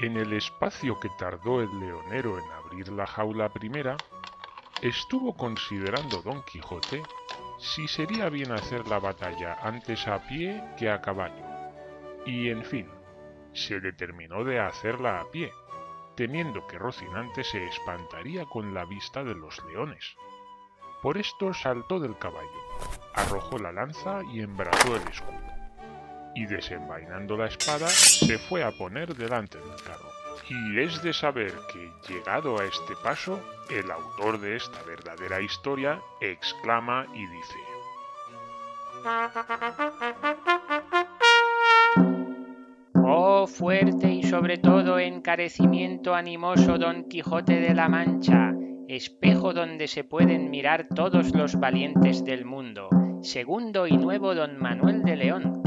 En el espacio que tardó el leonero en abrir la jaula primera, estuvo considerando Don Quijote si sería bien hacer la batalla antes a pie que a caballo. Y en fin, se determinó de hacerla a pie, temiendo que Rocinante se espantaría con la vista de los leones. Por esto saltó del caballo, arrojó la lanza y embrazó el escudo y desenvainando la espada se fue a poner delante del carro. Y es de saber que, llegado a este paso, el autor de esta verdadera historia exclama y dice Oh fuerte y sobre todo encarecimiento animoso Don Quijote de la Mancha, espejo donde se pueden mirar todos los valientes del mundo, segundo y nuevo Don Manuel de León,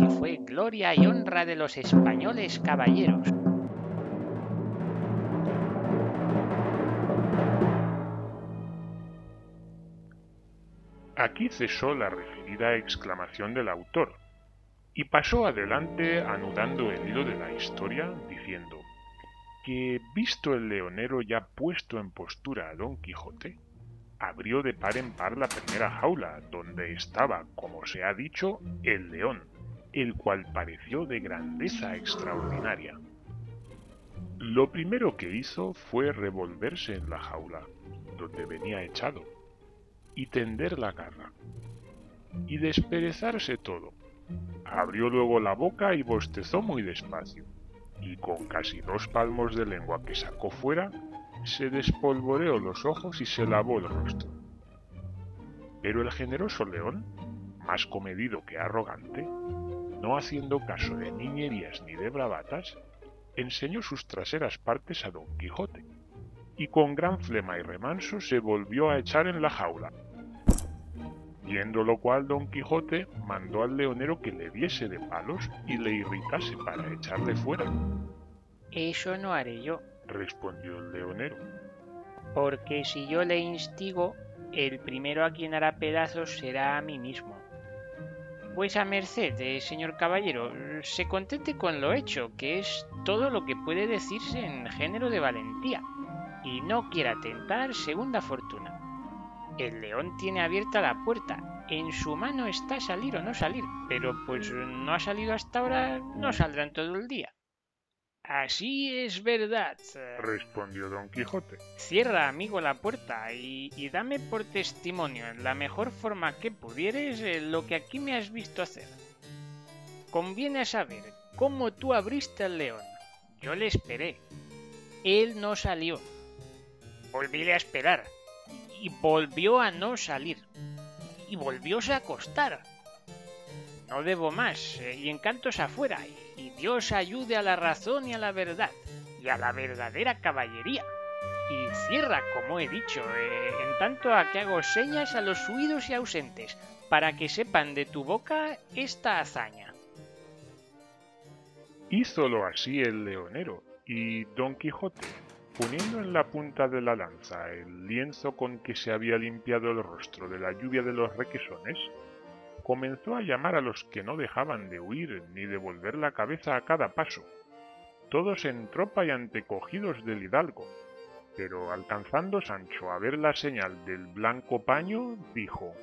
gloria y honra de los españoles caballeros. Aquí cesó la referida exclamación del autor y pasó adelante anudando el hilo de la historia diciendo que, visto el leonero ya puesto en postura a Don Quijote, abrió de par en par la primera jaula, donde estaba, como se ha dicho, el león, el cual pareció de grandeza extraordinaria. Lo primero que hizo fue revolverse en la jaula, donde venía echado, y tender la garra, y desperezarse todo. Abrió luego la boca y bostezó muy despacio, y con casi dos palmos de lengua que sacó fuera, se despolvoreó los ojos y se lavó el rostro. Pero el generoso león, más comedido que arrogante, no haciendo caso de niñerías ni de bravatas, enseñó sus traseras partes a don Quijote, y con gran flema y remanso se volvió a echar en la jaula. Viendo lo cual don Quijote mandó al leonero que le diese de palos y le irritase para echarle fuera. Eso no haré yo, respondió el leonero. Porque si yo le instigo, el primero a quien hará pedazos será a mí mismo. Pues a merced, señor caballero, se contente con lo hecho, que es todo lo que puede decirse en género de valentía, y no quiera tentar segunda fortuna. El león tiene abierta la puerta, en su mano está salir o no salir, pero pues no ha salido hasta ahora, no saldrá en todo el día. Así es verdad, respondió don Quijote. Cierra, amigo, la puerta y, dame por testimonio en la mejor forma que pudieres eh, lo que aquí me has visto hacer. Conviene saber cómo tú abriste el león. Yo le esperé. Él no salió. Volvíle a esperar. Y volvió a no salir. Y volvióse a acostar. No debo más, eh, y encantos afuera, y Dios ayude a la razón y a la verdad, y a la verdadera caballería. Y cierra, como he dicho, eh, en tanto a que hago señas a los huidos y ausentes, para que sepan de tu boca esta hazaña. Hízolo así el leonero, y don Quijote, poniendo en la punta de la lanza el lienzo con que se había limpiado el rostro de la lluvia de los requesones, comenzó a llamar a los que no dejaban de huir ni de volver la cabeza a cada paso, todos en tropa y antecogidos del hidalgo. Pero alcanzando Sancho a ver la señal del blanco paño, dijo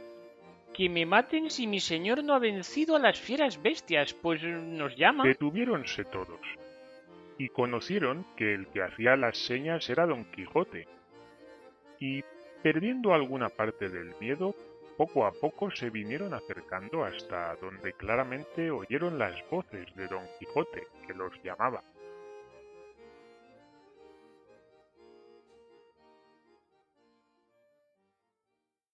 Que me maten si mi señor no ha vencido a las fieras bestias, pues nos llama. Detuviéronse todos, y conocieron que el que hacía las señas era don Quijote, y perdiendo alguna parte del miedo, poco a poco se vinieron acercando hasta donde claramente oyeron las voces de don Quijote, que los llamaba.